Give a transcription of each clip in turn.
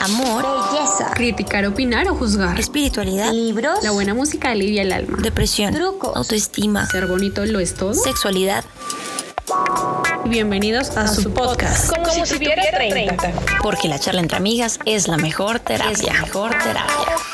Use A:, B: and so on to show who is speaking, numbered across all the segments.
A: amor,
B: belleza,
C: criticar, opinar o juzgar,
A: espiritualidad,
B: libros,
C: la buena música alivia el alma,
A: depresión,
B: trucos,
A: autoestima,
C: ser bonito lo es todo,
A: sexualidad.
C: Bienvenidos a, su podcast.
D: Como, si, tuviera 30.
A: Porque la charla entre amigas es la mejor terapia. Es la mejor terapia.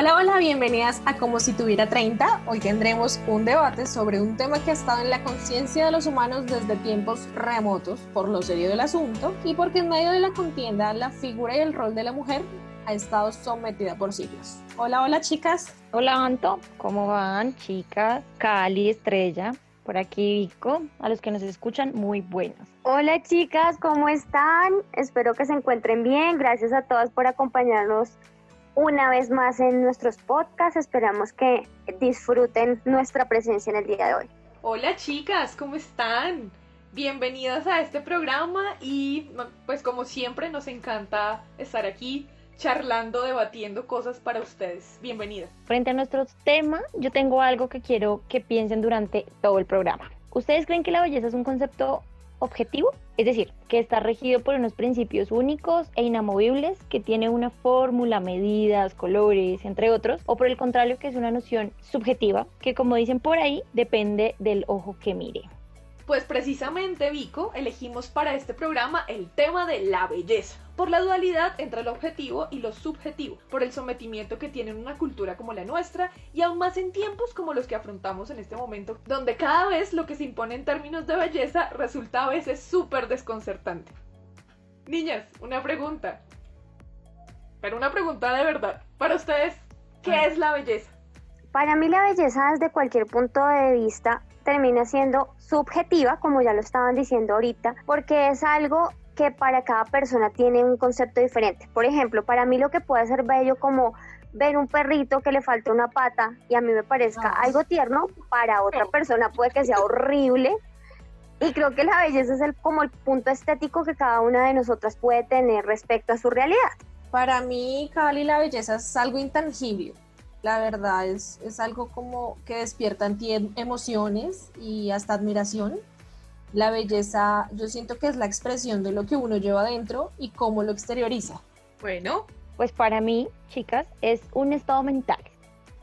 E: Hola, hola, bienvenidas a Como si tuviera 30. Hoy tendremos un debate sobre un tema que ha estado en la conciencia de los humanos desde tiempos remotos por lo serio del asunto y porque en medio de la contienda la figura y el rol de la mujer ha estado sometida por siglos. Hola, hola chicas.
F: Hola Anto, ¿cómo van chicas? Cali, Estrella, por aquí Vico, a los que nos escuchan, muy buenos.
G: Hola chicas, ¿cómo están? Espero que se encuentren bien. Gracias a todas por acompañarnos una vez más en nuestros podcasts. Esperamos que disfruten nuestra presencia en el día de hoy.
D: Hola chicas, ¿cómo están? Bienvenidas a este programa y pues como siempre nos encanta estar aquí charlando, debatiendo cosas para ustedes. Bienvenidas.
F: Frente a nuestro tema, yo tengo algo que quiero que piensen durante todo el programa. ¿Ustedes creen que la belleza es un concepto objetivo? Es decir, que está regido por unos principios únicos e inamovibles, que tiene una fórmula, medidas, colores, entre otros, o por el contrario, que es una noción subjetiva, que como dicen por ahí, depende del ojo que mire.
D: Pues precisamente, Vico, elegimos para este programa el tema de la belleza, por la dualidad entre lo objetivo y lo subjetivo, por el sometimiento que tiene una cultura como la nuestra y aún más en tiempos como los que afrontamos en este momento, donde cada vez lo que se impone en términos de belleza resulta a veces súper desconcertante. Niñas, una pregunta. Pero una pregunta de verdad. Para ustedes, ¿qué es la belleza?
G: Para mí la belleza desde cualquier punto de vista termina siendo subjetiva, como ya lo estaban diciendo ahorita, porque es algo que para cada persona tiene un concepto diferente. Por ejemplo, para mí lo que puede ser bello como ver un perrito que le falta una pata y a mí me parezca algo tierno, para otra persona puede que sea horrible. Y creo que la belleza es el, como el punto estético que cada una de nosotras puede tener respecto a su realidad.
E: Para mí, Cali, la belleza es algo intangible la verdad es, es algo como que despierta en ti em, emociones y hasta admiración. La belleza, yo siento que es la expresión de lo que uno lleva adentro y cómo lo exterioriza.
D: Bueno.
F: Pues para mí, chicas, es un estado mental.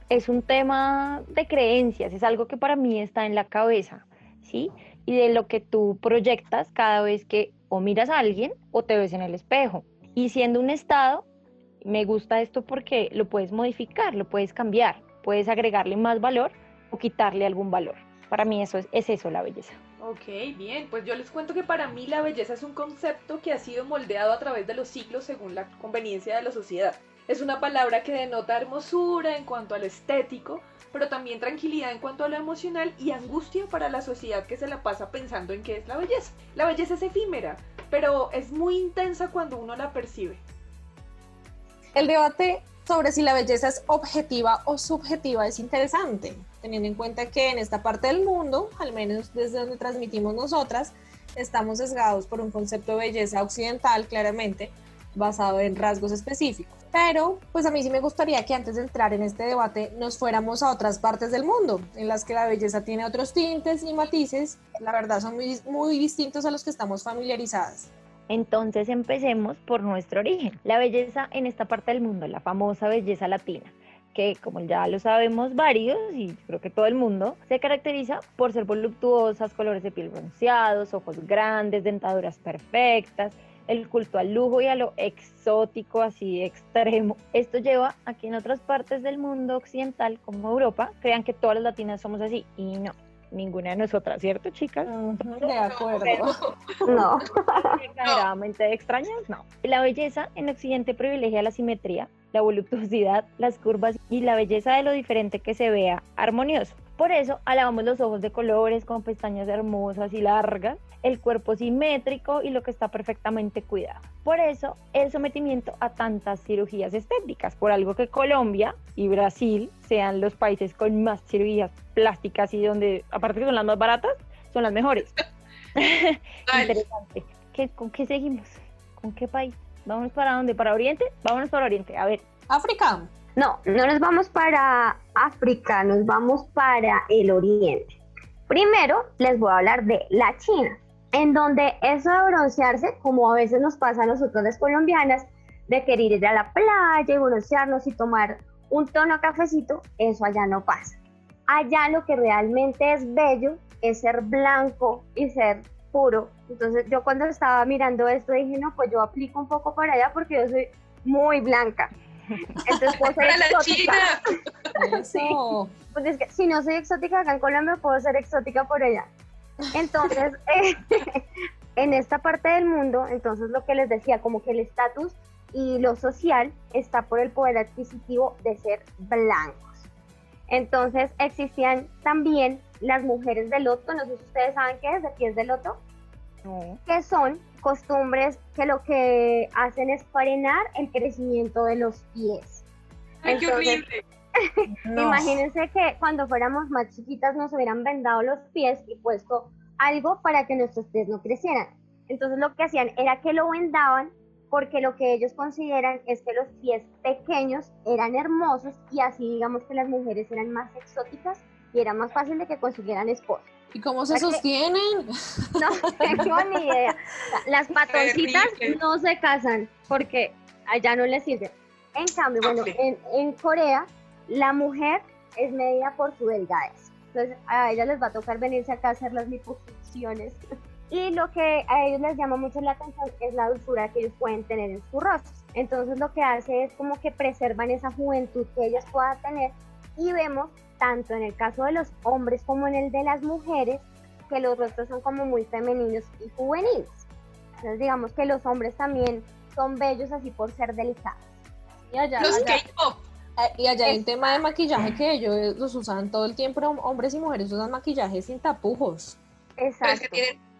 F: Es un tema de creencias, es algo que para mí está en la cabeza, ¿sí? Y de lo que tú proyectas cada vez que o miras a alguien o te ves en el espejo. Y siendo un estado, me gusta esto porque lo puedes modificar, lo puedes cambiar, puedes agregarle más valor o quitarle algún valor. Para mí eso es, es eso la belleza.
D: Ok, bien, pues yo les cuento que para mí la belleza es un concepto que ha sido moldeado a través de los siglos según la conveniencia de la sociedad. Es una palabra que denota hermosura en cuanto al estético, pero también tranquilidad en cuanto a lo emocional y angustia para la sociedad que se la pasa pensando en qué es la belleza. La belleza es efímera, pero es muy intensa cuando uno la percibe.
E: El debate sobre si la belleza es objetiva o subjetiva es interesante, teniendo en cuenta que en esta parte del mundo, al menos desde donde transmitimos nosotras, estamos sesgados por un concepto de belleza occidental, claramente, basado en rasgos específicos. Pero, pues a mí sí me gustaría que antes de entrar en este debate nos fuéramos a otras partes del mundo, en las que la belleza tiene otros tintes y matices, la verdad son muy, distintos a los que estamos familiarizadas.
F: Entonces empecemos por nuestro origen. La belleza en esta parte del mundo, la famosa belleza latina, que como ya lo sabemos varios y creo que todo el mundo, se caracteriza por ser voluptuosas, colores de piel bronceados, ojos grandes, dentaduras perfectas, el culto al lujo y a lo exótico así extremo. Esto lleva a que en otras partes del mundo occidental, como Europa, crean que todas las latinas somos así y no ninguna de nosotras, ¿cierto, chicas?
E: de acuerdo.
G: No.
F: Exageradamente extrañas, no. La belleza en Occidente privilegia la simetría, la voluptuosidad, las curvas y la belleza de lo diferente que se vea armonioso. Por eso alabamos los ojos de colores con pestañas hermosas y largas, el cuerpo simétrico y lo que está perfectamente cuidado. Por eso el sometimiento a tantas cirugías estéticas, por algo que Colombia y Brasil sean los países con más cirugías plásticas y donde, aparte que son las más baratas, son las mejores. Interesante. ¿Con qué seguimos? ¿Con qué país? ¿Vámonos para dónde? ¿Para Oriente? Vámonos para Oriente. A ver.
E: África.
G: No, no nos vamos para África, nos vamos para el Oriente. Primero les voy a hablar de la China. en donde eso de broncearse, como a veces nos pasa a nosotros las colombianas, de querer ir a la playa y broncearnos y tomar un tono cafecito, eso allá no pasa. Allá lo que realmente es bello es ser blanco y ser puro. Entonces yo cuando estaba mirando esto dije, no, pues yo aplico un poco para allá porque yo soy muy blanca. Entonces puedo ser exótica. sí. Pues es que si no soy exótica acá en Colombia, puedo ser exótica por allá. Entonces, en esta parte del mundo, entonces lo que les decía, como que el estatus y lo social está por el poder adquisitivo de ser blancos. Entonces existían también las mujeres de loto, no sé si ustedes saben qué es, de pies de loto, que son costumbres que lo que hacen es frenar el crecimiento de los pies.
D: ¡Ay, qué horrible!
G: Imagínense que cuando fuéramos más chiquitas nos hubieran vendado los pies y puesto algo para que nuestros pies no crecieran. Entonces lo que hacían era que lo vendaban porque lo que ellos consideran es que los pies pequeños eran hermosos y así digamos que las mujeres eran más exóticas y era más fácil de que consiguieran esposos.
E: ¿Y cómo se sostienen?
G: no tengo ni idea. Las patoncitas no se casan porque allá no les sirve. En cambio, bueno, en, en Corea la mujer es medida por su delgadez. Entonces a ella les va a tocar venirse acá a hacer las liposucciones y lo que a ellos les llama mucho la atención es la dulzura que ellos pueden tener en su rostro. Entonces lo que hace es como que preservan esa juventud que ellas puedan tener y vemos tanto en el caso de los hombres como en el de las mujeres que los rostros son como muy femeninos y juveniles. Entonces digamos que los hombres también son bellos así por ser delicados.
D: Y allá, los K-pop.
E: Eh, y allá hay un tema de maquillaje que ellos los usan todo el tiempo, hombres y mujeres usan maquillaje sin tapujos.
G: Exacto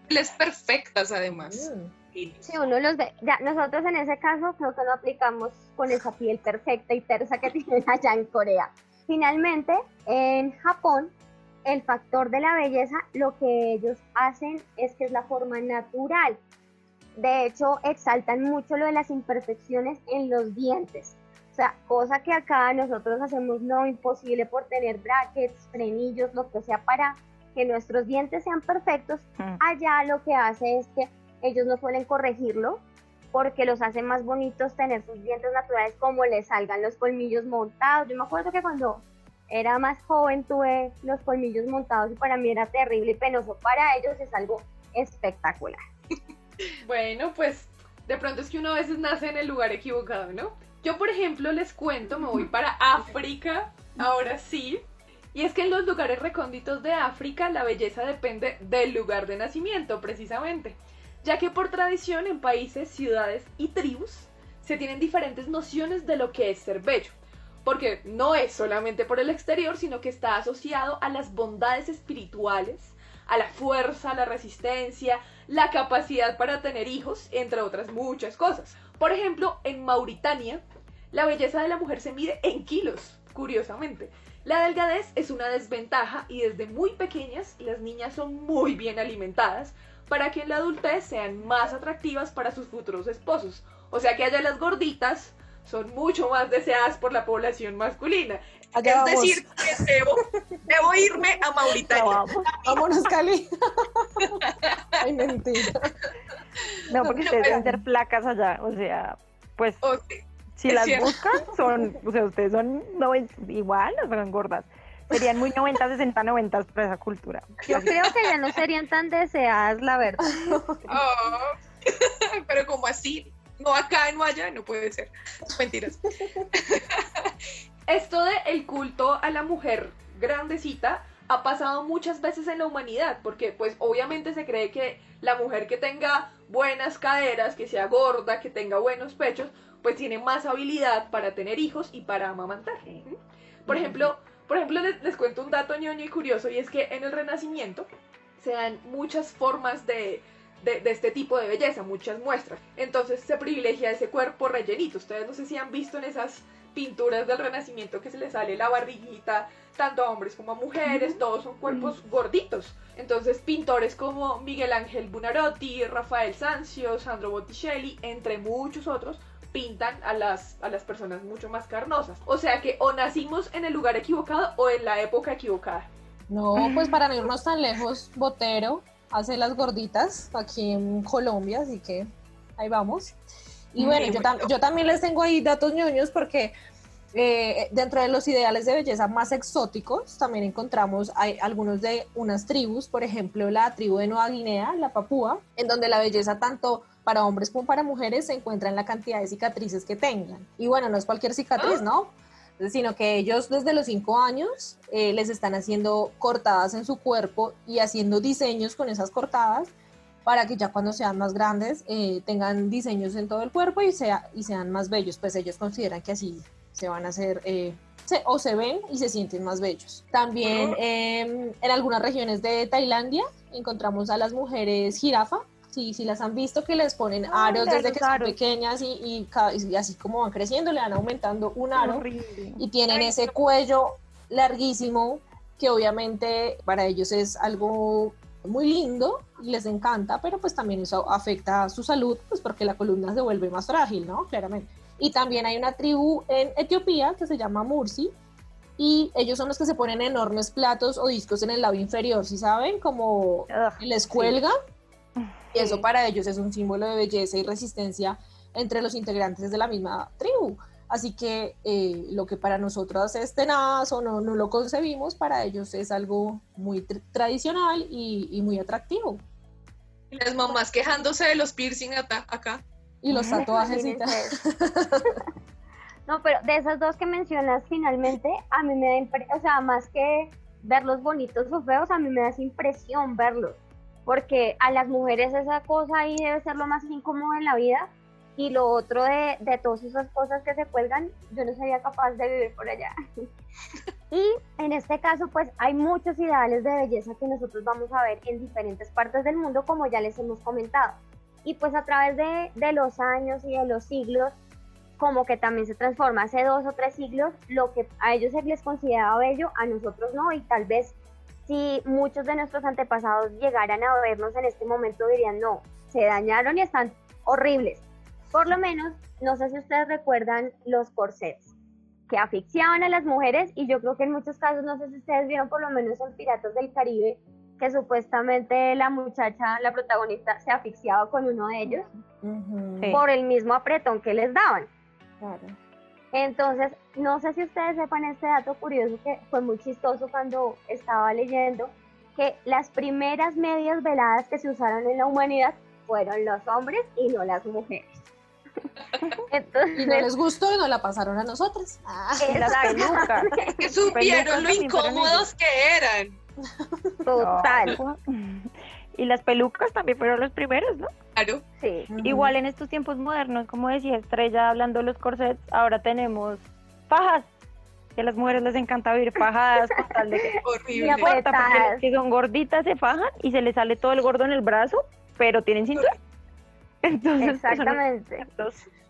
D: les perfectas además.
G: Mm. Sí, uno los ve. Ya, nosotros en ese caso creo que lo aplicamos con esa piel perfecta y tersa que tienen allá en Corea. Finalmente, en Japón, el factor de la belleza, lo que ellos hacen es que es la forma natural. De hecho, exaltan mucho lo de las imperfecciones en los dientes. O sea, cosa que acá nosotros hacemos no imposible por tener brackets, frenillos, lo que sea para que nuestros dientes sean perfectos, mm. allá lo que hace es que ellos no suelen corregirlo porque los hace más bonitos tener sus dientes naturales como les salgan los colmillos montados. Yo me acuerdo que cuando era más joven tuve los colmillos montados y para mí era terrible y penoso. Para ellos es algo espectacular.
D: Bueno, pues de pronto es que uno a veces nace en el lugar equivocado, ¿no? Yo, por ejemplo, les cuento, me voy para África, ahora sí, y es que en los lugares recónditos de África la belleza depende del lugar de nacimiento, precisamente, ya que por tradición en países, ciudades y tribus se tienen diferentes nociones de lo que es ser bello, porque no es solamente por el exterior, sino que está asociado a las bondades espirituales, a la fuerza, la resistencia, la capacidad para tener hijos, entre otras muchas cosas. Por ejemplo, en Mauritania, la belleza de la mujer se mide en kilos, curiosamente. La delgadez es una desventaja y desde muy pequeñas las niñas son muy bien alimentadas para que en la adultez sean más atractivas para sus futuros esposos. O sea que allá las gorditas son mucho más deseadas por la población masculina. es decir, que debo, irme a Mauritania.
E: Vámonos, Cali. Ay, mentira.
F: No, porque ustedes deben ser placas allá, o sea, pues... Si las buscan, son, o sea, ustedes son igual, no son gordas. Serían muy 90, 60, 90 para esa cultura.
G: Yo creo que ya no serían tan deseadas, la verdad.
D: Oh, pero como así, no acá, no allá, no puede ser. Mentiras. Esto de el culto a la mujer grandecita ha pasado muchas veces en la humanidad, porque pues obviamente se cree que la mujer que tenga buenas caderas, que sea gorda, que tenga buenos pechos, pues tiene más habilidad para tener hijos y para amamantar. Por ejemplo, por ejemplo les, cuento un dato ñoño y curioso y es que en el Renacimiento se dan muchas formas de, de, este tipo de belleza, muchas muestras. Entonces se privilegia ese cuerpo rellenito. Ustedes no sé si han visto en esas pinturas del Renacimiento que se les sale la barriguita, tanto a hombres como a mujeres, todos son cuerpos gorditos. Entonces pintores como Miguel Ángel Bunarotti, Rafael Sanzio, Sandro Botticelli, entre muchos otros, pintan a las, a las personas mucho más carnosas. O sea que o nacimos en el lugar equivocado o en la época equivocada.
E: No, pues para no irnos tan lejos, Botero hace las gorditas aquí en Colombia, así que ahí vamos. Y bueno, yo, tam- yo también les tengo ahí datos ñoños porque eh, dentro de los ideales de belleza más exóticos también encontramos hay algunos de unas tribus, por ejemplo la tribu de Nueva Guinea, la Papúa, en donde la belleza tanto para hombres como para mujeres se encuentra en la cantidad de cicatrices que tengan. Y bueno, no es cualquier cicatriz, ¿no? sino que ellos desde los cinco años eh, les están haciendo cortadas en su cuerpo y haciendo diseños con esas cortadas para que ya cuando sean más grandes eh, tengan diseños en todo el cuerpo y, sea, y sean más bellos, pues ellos consideran que así se van a hacer eh, se- o se ven y se sienten más bellos. También eh, en algunas regiones de Tailandia encontramos a las mujeres jirafa. Sí, sí las han visto que les ponen
F: Ah,
E: aros
F: de
E: desde que son
F: aros.
E: pequeñas y, y y así como van creciendo le van aumentando un aro y tienen ese cuello larguísimo que obviamente para ellos es algo muy lindo y les encanta, pero pues también eso afecta a su salud, pues porque la columna se vuelve más frágil, ¿no? Claramente. Y también hay una tribu en Etiopía que se llama Mursi y ellos son los que se ponen enormes platos o discos en el labio inferior, ¿sí saben? Como
F: Ugh,
E: les cuelga. Y eso para ellos es un símbolo de belleza y resistencia entre los integrantes de la misma tribu. Así que eh, lo que para nosotros es tenaz o no, no lo concebimos, para ellos es algo muy tr- tradicional y, y muy atractivo.
D: Las mamás quejándose de los piercing acá.
E: Y los tatuajes y tal.
G: No, pero de esas dos que mencionas, finalmente, a mí me da impresión, o sea, más que verlos bonitos o feos, a mí me da esa impresión verlos. Porque a las mujeres esa cosa ahí debe ser lo más incómodo en la vida. Y lo otro de, de todas esas cosas que se cuelgan, yo no sería capaz de vivir por allá. Y en este caso, pues hay muchos ideales de belleza que nosotros vamos a ver en diferentes partes del mundo, como ya les hemos comentado. Y pues a través de, de los años y de los siglos, como que también se transforma. Hace dos o tres siglos, lo que a ellos se les consideraba bello, a nosotros no, y tal vez si muchos de nuestros antepasados llegaran a vernos en este momento dirían, no, se dañaron y están horribles. Por lo menos, no sé si ustedes recuerdan los corsets que asfixiaban a las mujeres y yo creo que en muchos casos, no sé si ustedes vieron por lo menos en Piratas del Caribe, que supuestamente la muchacha, la protagonista, se asfixiaba con uno de ellos por el mismo apretón que les daban.
E: claro.
G: Entonces, no sé si ustedes sepan este dato curioso que fue muy chistoso cuando estaba leyendo, que las primeras medias veladas que se usaron en la humanidad fueron los hombres y no las mujeres. Entonces,
E: Y no les gustó y no la pasaron a nosotras. Ah.
D: Que supieron lo incómodos que eran.
G: Total,
F: No. Y las pelucas también fueron los primeros, ¿no?
D: Claro.
G: sí.
F: Igual en estos tiempos modernos, como decía Estrella, hablando de los corsets, ahora tenemos fajas. Que a las mujeres les encanta vivir fajadas con tal de que
D: Horrible.
F: Las que son gorditas se fajan y se les sale todo el gordo en el brazo, pero tienen cintura. Entonces, pues,
G: Exactamente.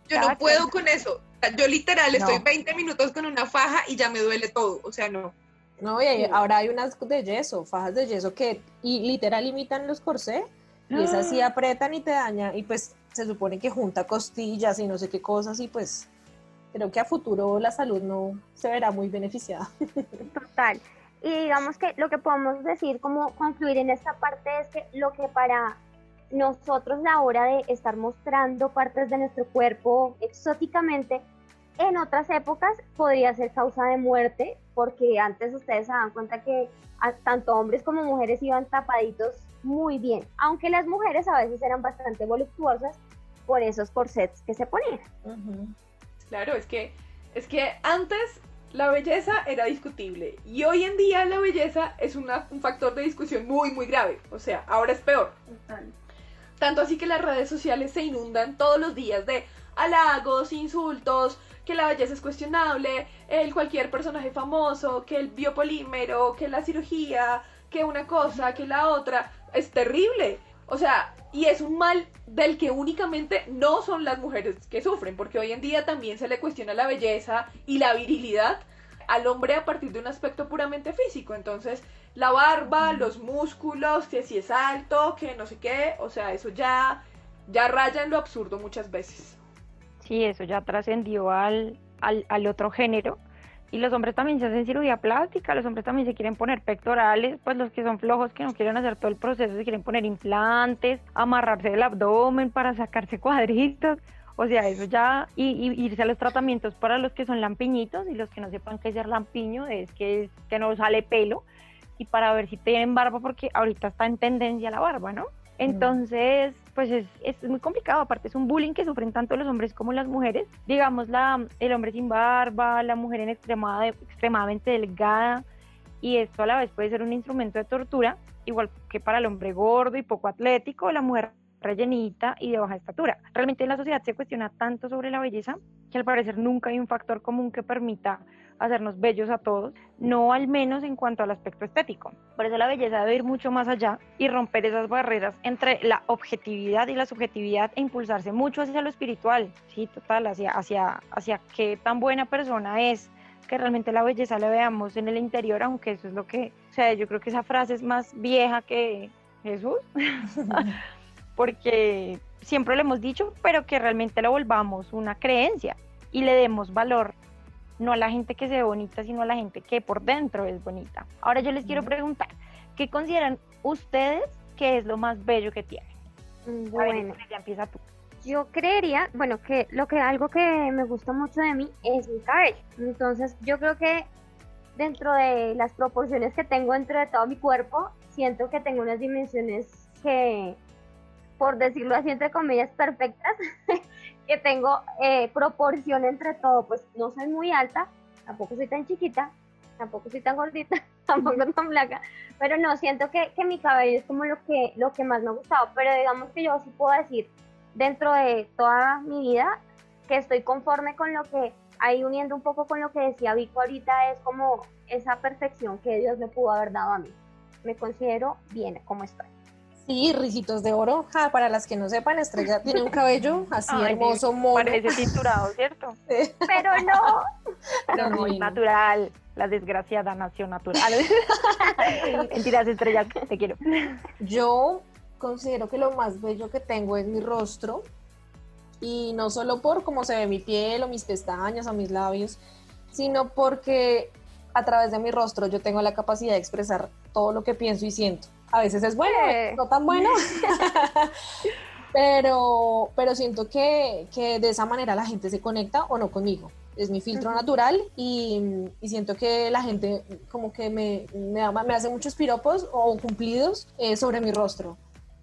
D: Yo no puedo con eso. Yo literal
F: No.
D: estoy 20 minutos con una faja y ya me duele todo. O sea, no.
E: No, y hay-
G: Sí.
E: ahora hay unas de yeso, fajas de yeso que y literal imitan los corsés y esas sí apretan y te dañan y pues se supone que junta costillas y no sé qué cosas y pues creo que a futuro la salud no se verá muy beneficiada.
G: Total. Y digamos que lo que podemos decir, como concluir en esta parte, es que lo que para nosotros la hora de estar mostrando partes de nuestro cuerpo exóticamente, en otras épocas podría ser causa de muerte, porque antes ustedes se dan cuenta que tanto hombres como mujeres iban tapaditos muy bien, aunque las mujeres a veces eran bastante voluptuosas por esos corsets que se ponían.
D: Claro, es que, es que antes la belleza era discutible y hoy en día la belleza es una- un factor de discusión muy, muy grave. O sea, ahora es peor. Tanto así que las redes sociales se inundan todos los días de halagos, insultos, que la belleza es cuestionable, el cualquier personaje famoso, que el biopolímero, que la cirugía, que una cosa, que la otra. Es terrible. O sea, y es un mal del que únicamente no son las mujeres que sufren, porque hoy en día también se le cuestiona la belleza y la virilidad al hombre a partir de un aspecto puramente físico. Entonces, la barba, los músculos, que si es alto, que no sé qué, o sea, eso ya, ya raya en lo absurdo muchas veces.
F: Sí, eso ya trascendió al, al, al otro género. Y los hombres también se hacen cirugía plástica, los hombres también se quieren poner pectorales, pues los que son flojos, que no quieren hacer todo el proceso, se quieren poner implantes, amarrarse el abdomen para sacarse cuadritos. O sea, eso ya, y, irse a los tratamientos para los que son lampiñitos y los que no sepan qué es ser lampiño, es que, es que no sale pelo, y para ver si tienen barba, porque ahorita está en tendencia la barba, ¿no? Entonces, pues es, es, muy complicado, aparte es un bullying que sufren tanto los hombres como las mujeres. Digamos, la, el hombre sin barba, la mujer en extremada, extremadamente delgada, y esto a la vez puede ser un instrumento de tortura, igual que para el hombre gordo y poco atlético, la mujer rellenita y de baja estatura. Realmente en la sociedad se cuestiona tanto sobre la belleza que al parecer nunca hay un factor común que permita hacernos bellos a todos, no al menos en cuanto al aspecto estético. Por eso la belleza debe ir mucho más allá y romper esas barreras entre la objetividad y la subjetividad e impulsarse mucho hacia lo espiritual, sí, total, hacia, hacia, hacia qué tan buena persona es, que realmente la belleza la veamos en el interior, aunque eso es lo que, o sea, yo creo que esa frase es más vieja que Jesús, porque siempre lo hemos dicho, pero que realmente lo volvamos una creencia y le demos valor no a la gente que se ve bonita, sino a la gente que por dentro es bonita. Ahora yo les quiero preguntar, ¿qué consideran ustedes que es lo más bello que tienen?
G: Mm, bueno, ya empieza tú. Yo creería, bueno, que lo que algo que me gusta mucho de mí es mi cabello. Entonces, yo creo que dentro de las proporciones que tengo dentro de todo mi cuerpo, siento que tengo unas dimensiones que, por decirlo así, entre comillas, perfectas. que tengo eh, proporción entre todo, pues no soy muy alta, tampoco soy tan chiquita, tampoco soy tan gordita, tampoco tan blanca, pero no, siento que, que, mi cabello es como lo que, lo que más me ha gustado, pero digamos que yo sí puedo decir dentro de toda mi vida que estoy conforme con lo que, ahí uniendo un poco con lo que decía Vico ahorita, es como esa perfección que Dios me pudo haber dado a mí. Me considero bien como estoy.
E: Sí, risitos de oro. para las que no sepan, Estrella tiene un cabello así hermoso, mono.
F: Parece cinturado, ¿cierto?
G: Pero no.
F: No, natural. La desgraciada nación natural. Mentiras, Estrella, te quiero.
E: Yo considero que lo más bello que tengo es mi rostro. Y no solo por cómo se ve mi piel o mis pestañas o mis labios, sino porque a través de mi rostro yo tengo la capacidad de expresar todo lo que pienso y siento a veces es bueno, no tan bueno. pero, pero siento que, que, de esa manera la gente se conecta o no conmigo. Es mi filtro natural y, y, siento que la gente como que me, me, me hace muchos piropos o cumplidos eh, sobre mi rostro.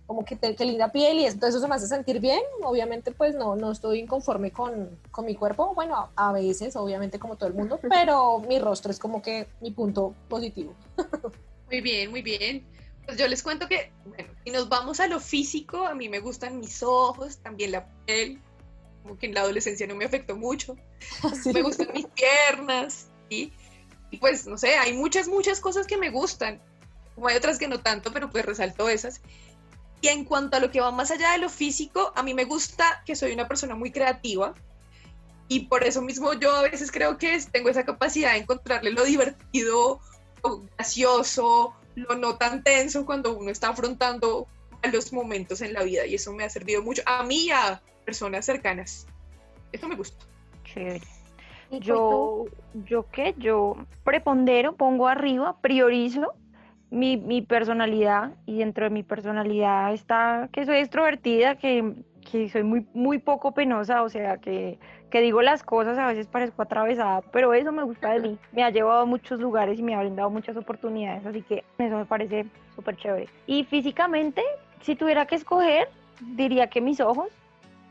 E: Como que, te, linda piel y eso, eso me hace sentir bien. Obviamente pues no, no estoy inconforme con, con mi cuerpo. Bueno, a veces, obviamente como todo el mundo, pero mi rostro es como que mi punto positivo.
D: Muy bien, muy bien. Pues yo les cuento que, bueno, si nos vamos a lo físico, a mí me gustan mis ojos, también la piel, como que en la adolescencia no me afectó mucho. Me gustan mis piernas, ¿sí? Y pues, no sé, hay muchas, muchas cosas que me gustan. Como hay otras que no tanto, pero pues resalto esas. Y en cuanto a lo que va más allá de lo físico, a mí me gusta que soy una persona muy creativa. Y por eso mismo yo a veces creo que tengo esa capacidad de encontrarle lo divertido, o gracioso, lo no tan tenso cuando uno está afrontando los momentos en la vida y eso me ha servido mucho a mí y a personas cercanas. Eso me gusta.
F: Yo, yo qué, yo prepondero, pongo arriba, priorizo mi, mi, personalidad y dentro de mi personalidad está que soy extrovertida, que, que soy muy, muy poco penosa, o sea, que que digo las cosas, a veces parezco atravesada, pero eso me gusta de mí. Me ha llevado a muchos lugares y me ha brindado muchas oportunidades, así que eso me parece súper chévere. Y físicamente, si tuviera que escoger, diría que mis ojos,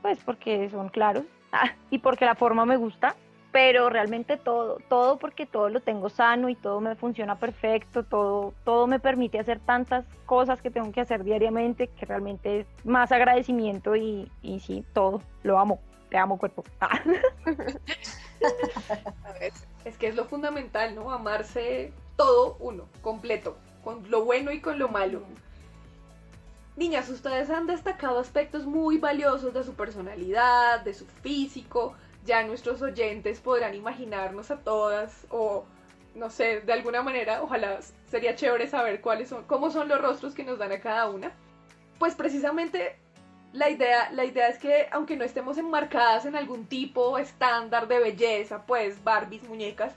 F: pues porque son claros ah, y porque la forma me gusta, pero realmente todo, todo porque todo lo tengo sano y todo me funciona perfecto, todo, todo me permite hacer tantas cosas que tengo que hacer diariamente que realmente es más agradecimiento y, y sí, todo, lo amo te amo cuerpo. Ah.
D: es que es lo fundamental, ¿no? Amarse todo uno, completo, con lo bueno y con lo malo. Niñas, ustedes han destacado aspectos muy valiosos de su personalidad, de su físico. Ya nuestros oyentes podrán imaginarnos a todas o no sé, de alguna manera, ojalá sería chévere saber cuáles son, cómo son los rostros que nos dan a cada una. Pues precisamente la idea, la idea es que aunque no estemos enmarcadas en algún tipo estándar de belleza, pues Barbies, muñecas,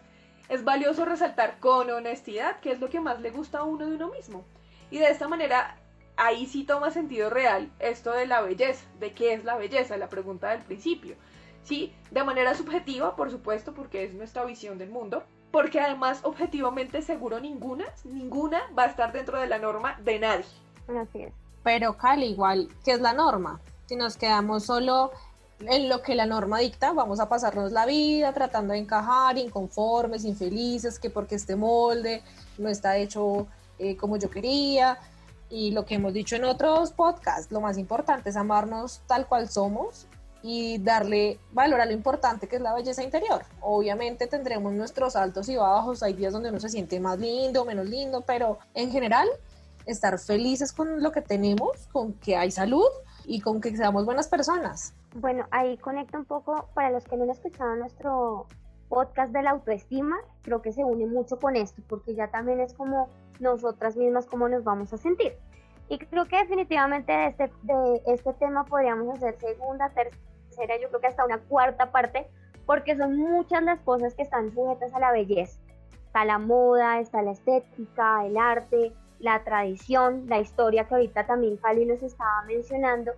D: Es valioso resaltar con honestidad qué es lo que más le gusta a uno de uno mismo. Y de esta manera, ahí sí toma sentido real esto de la belleza, de qué es la belleza, la pregunta del principio. Sí, de manera subjetiva, por supuesto, porque es nuestra visión del mundo, porque además objetivamente seguro ninguna, ninguna va a estar dentro de la norma de nadie.
F: Así es.
E: Pero Cali, igual, ¿qué es la norma? Si nos quedamos solo en lo que la norma dicta, vamos a pasarnos la vida tratando de encajar, inconformes, infelices, que porque este molde no está hecho eh, como yo quería. Y lo que hemos dicho en otros podcasts, lo más importante es amarnos tal cual somos y darle valor a lo importante que es la belleza interior. Obviamente tendremos nuestros altos y bajos, hay días donde uno se siente más lindo, menos lindo, pero en general estar felices con lo que tenemos, con que hay salud y con que seamos buenas personas.
G: Bueno, ahí conecta un poco, para los que no han escuchado nuestro podcast de la autoestima, creo que se une mucho con esto, porque ya también es como nosotras mismas cómo nos vamos a sentir. Y creo que definitivamente de este, de este tema podríamos hacer segunda, tercera, yo creo que hasta una cuarta parte, porque son muchas las cosas que están sujetas a la belleza. Está la moda, está la estética, el arte, la tradición, la historia que ahorita también Cali nos estaba mencionando.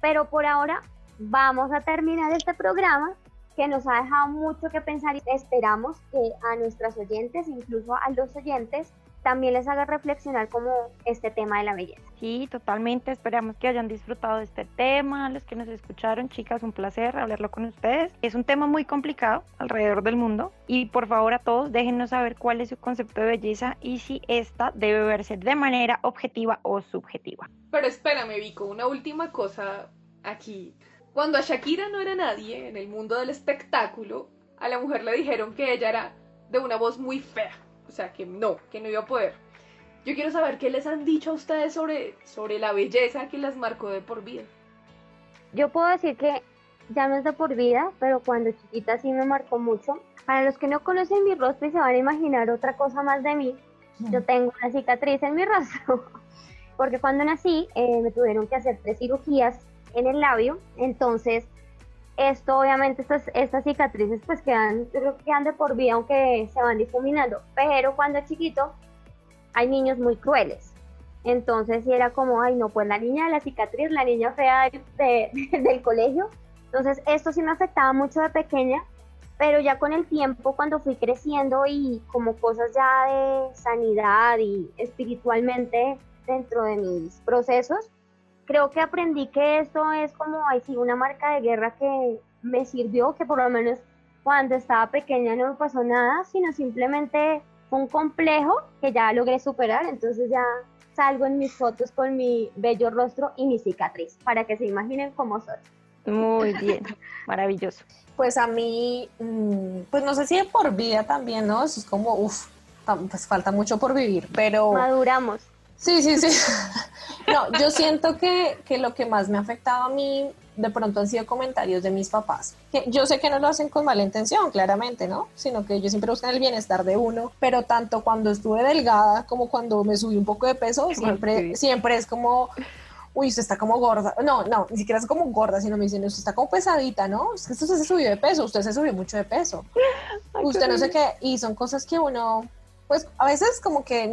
G: Pero por ahora vamos a terminar este programa que nos ha dejado mucho que pensar y esperamos que a nuestras oyentes, incluso a los oyentes, también les haga reflexionar como este tema de la belleza.
F: Sí, totalmente. Esperamos que hayan disfrutado de este tema. Los que nos escucharon, chicas, un placer hablarlo con ustedes. Es un tema muy complicado alrededor del mundo y por favor a todos déjenos saber cuál es su concepto de belleza y si esta debe verse de manera objetiva o subjetiva.
D: Pero espérame, Vico, una última cosa aquí. Cuando a Shakira no era nadie en el mundo del espectáculo, a la mujer le dijeron que ella era de una voz muy fea. O sea, que no, que no iba a poder. Yo quiero saber qué les han dicho a ustedes sobre, sobre la belleza que las marcó de por vida.
G: Yo puedo decir que ya no es de por vida, pero cuando chiquita sí me marcó mucho. Para los que no conocen mi rostro y se van a imaginar otra cosa más de mí, yo tengo una cicatriz en mi rostro. Porque cuando nací eh, me tuvieron que hacer tres cirugías en el labio. Entonces, esto obviamente, estas, estas cicatrices pues quedan, quedan de por vida aunque se van difuminando. Pero cuando es chiquito, hay niños muy crueles. Entonces, si era como, ay, no, pues la niña de la cicatriz, la niña fea del colegio. Entonces, esto sí me afectaba mucho de pequeña, pero ya con el tiempo, cuando fui creciendo y como cosas ya de sanidad y espiritualmente dentro de mis procesos, creo que aprendí que esto es como, ay, sí, una marca de guerra que me sirvió, que por lo menos cuando estaba pequeña no me pasó nada, sino simplemente fue un complejo que ya logré superar, entonces ya salgo en mis fotos con mi bello rostro y mi cicatriz, para que se imaginen cómo soy.
F: Muy bien, maravilloso.
E: Pues a mí, mm, pues no sé si de por vida también, ¿no? es como, uff, pues falta mucho por vivir, pero...
G: Maduramos.
E: Sí, sí, sí. No, yo siento que, que, lo que más me ha afectado a mí de pronto han sido comentarios de mis papás. Que yo sé que no lo hacen con mala intención, claramente, ¿no? Sino que ellos siempre buscan el bienestar de uno, pero tanto cuando estuve delgada como cuando me subí un poco de peso, siempre, siempre es como, uy, usted está como gorda. No, no, ni siquiera es como gorda, sino me dicen, usted está como pesadita, ¿no? Es que usted se subió de peso, usted se subió mucho de peso. usted no sé qué, y son cosas que uno pues a veces como que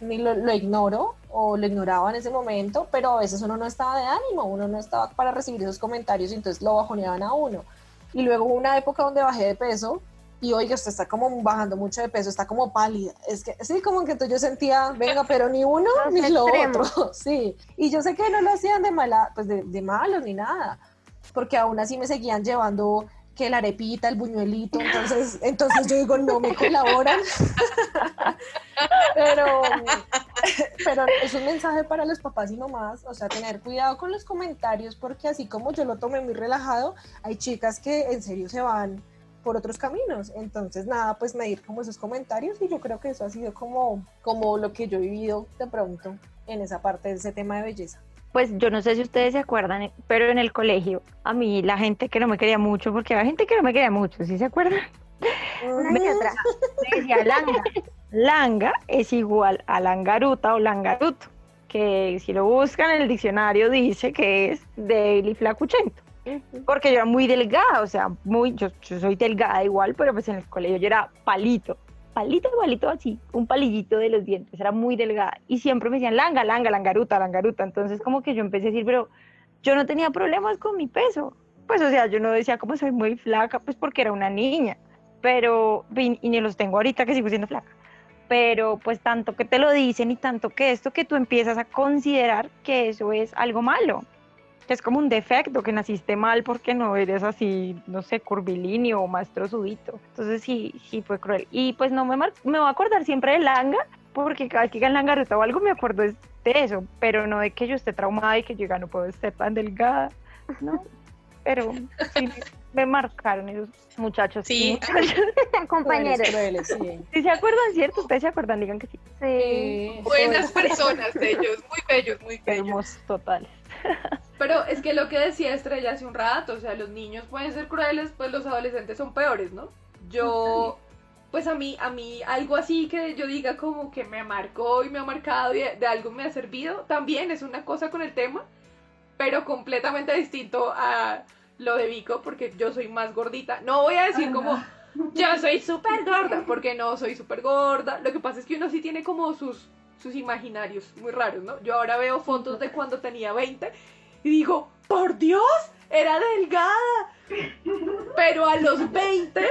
E: ni lo, ignoro o lo ignoraba en ese momento, pero a veces uno no estaba de ánimo, uno no estaba para recibir esos comentarios y entonces lo bajoneaban a uno. Y luego hubo una época donde bajé de peso y oiga, usted está como bajando mucho de peso, está como pálida. Es que sí, como que entonces yo sentía, venga, pero ni uno ni lo otro. Sí. Y yo sé que no lo hacían de mala, pues de, de malos ni nada, porque aún así me seguían llevando que la arepita, el buñuelito, entonces, entonces yo digo, no me colaboran. pero, pero es un mensaje para los papás y mamás, o sea, tener cuidado con los comentarios, porque así como yo lo tomé muy relajado, hay chicas que en serio se van por otros caminos. Entonces, nada, pues medir como esos comentarios y yo creo que eso ha sido como, como lo que yo he vivido de pronto en esa parte de ese tema de belleza
F: pues yo no sé si ustedes se acuerdan, pero en el colegio, a mí la gente que no me quería mucho, porque había gente que no me quería mucho, ¿sí se acuerdan?
G: me,
F: decía langa. Langa es igual a langaruta o langaruto, que si lo buscan en el diccionario dice que es débil y flacuchento. Porque yo era muy delgada, o sea, muy, yo, yo soy delgada igual, pero pues en el colegio yo era palito. Palito, palito así, un palillito de los dientes, era muy delgada. Y siempre me decían, langa, langa, langaruta, langaruta. Entonces como que yo empecé a decir, pero yo no tenía problemas con mi peso. Pues o sea, yo no decía como soy muy flaca, pues porque era una niña. Pero, y ni los tengo ahorita que sigo siendo flaca. Pero pues tanto que te lo dicen y tanto que esto que tú empiezas a considerar que eso es algo malo es como un defecto, que naciste mal porque no eres así, no sé, curvilíneo o más trozudito. Entonces sí, sí fue cruel. Y pues no me, me voy a acordar siempre de Langa, porque cada vez que en Langa o algo me acuerdo de eso, pero no de que yo esté traumada y que yo ya no puedo estar tan delgada, ¿no? Pero sí, me marcaron esos muchachos.
G: Sí, compañeros.
F: sí. sí. se acuerdan, ¿cierto? ¿Ustedes se acuerdan? Digan que sí.
D: Sí. Buenas personas ellos, muy bellos, muy bellos.
F: Hermosos totales.
D: Pero es que lo que decía Estrella hace un rato, o sea, los niños pueden ser crueles, pues los adolescentes son peores, ¿no? Yo, pues a mí, a mí algo así que yo diga como que me marcó y me ha marcado y de algo me ha servido, también es una cosa con el tema, pero completamente distinto a lo de Vico, porque yo soy más gordita. No voy a decir como, yo soy súper gorda, porque no soy súper gorda. Lo que pasa es que uno sí tiene como sus, sus imaginarios muy raros, ¿no? Yo ahora veo fotos de cuando tenía 20 y digo, por Dios, era delgada. Pero a los 20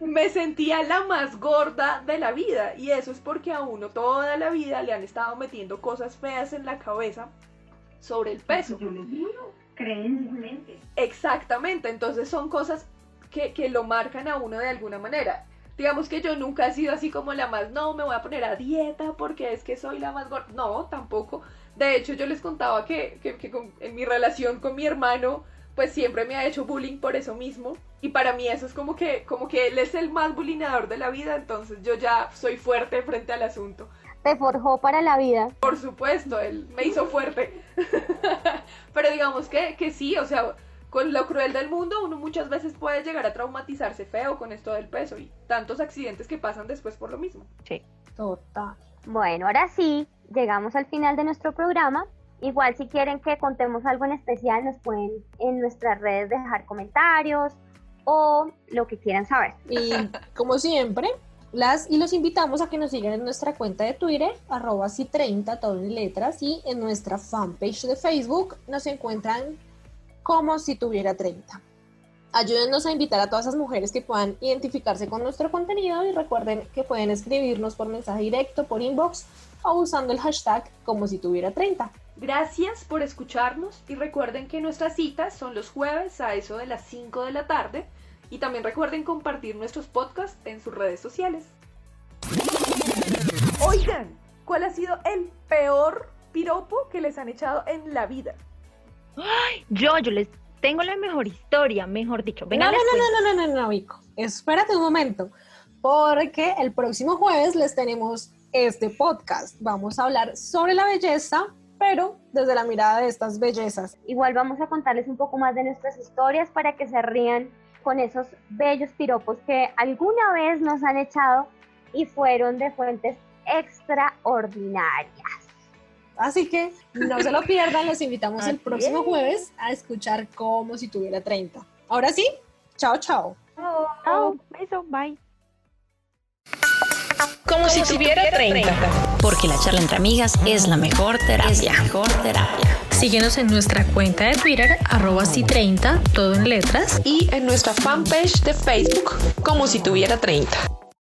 D: me sentía la más gorda de la vida. Y eso es porque a uno toda la vida le han estado metiendo cosas feas en la cabeza sobre el peso. Exactamente, entonces son cosas que, que lo marcan a uno de alguna manera digamos que yo nunca he sido así como la más, no, me voy a poner a dieta porque es que soy la más gorda. No, tampoco. De hecho, yo les contaba que, en mi relación con mi hermano, pues siempre me ha hecho bullying por eso mismo. Y para mí eso es como que, como que él es el más bullyingador de la vida, entonces yo ya soy fuerte frente al asunto.
G: Te forjó para la vida.
D: Por supuesto, él me hizo fuerte. Pero digamos que, que sí, o sea, con lo cruel del mundo, uno muchas veces puede llegar a traumatizarse feo con esto del peso y tantos accidentes que pasan después por lo mismo.
F: Sí.
E: Total.
G: Bueno, ahora sí, llegamos al final de nuestro programa. Igual si quieren que contemos algo en especial, nos pueden en nuestras redes dejar comentarios o lo que quieran saber.
E: Y como siempre, las y los invitamos a que nos sigan en nuestra cuenta de Twitter, arroba si 30 todo en letras, y en nuestra fanpage de Facebook nos encuentran como si tuviera 30. Ayúdennos a invitar a todas esas mujeres que puedan identificarse con nuestro contenido y recuerden que pueden escribirnos por mensaje directo, por inbox o usando el hashtag como si tuviera 30.
D: Gracias por escucharnos y recuerden que nuestras citas son los jueves a eso de las 5 de la tarde y también recuerden compartir nuestros podcasts en sus redes sociales. Oigan, ¿cuál ha sido el peor piropo que les han echado en la vida?
F: Ay, yo, yo les tengo la mejor historia, mejor dicho.
E: Venga, no, no, no, no, no, no, no, Vico. Espérate un momento, porque el próximo jueves les tenemos este podcast. Vamos a hablar sobre la belleza, pero desde la mirada de estas bellezas.
G: Igual vamos a contarles un poco más de nuestras historias para que se rían con esos bellos piropos que alguna vez nos han echado y fueron de fuentes extraordinarias.
E: Así que no se lo pierdan, los invitamos el próximo jueves a escuchar como si tuviera 30. Ahora sí, chao, chao.
F: Chao, beso, bye.
A: Como, si, tuviera 30. Porque la charla entre amigas es la mejor terapia. mejor terapia.
C: Síguenos en nuestra cuenta de Twitter, arroba si 30, todo en letras.
A: Y en nuestra fanpage de Facebook, como si tuviera 30.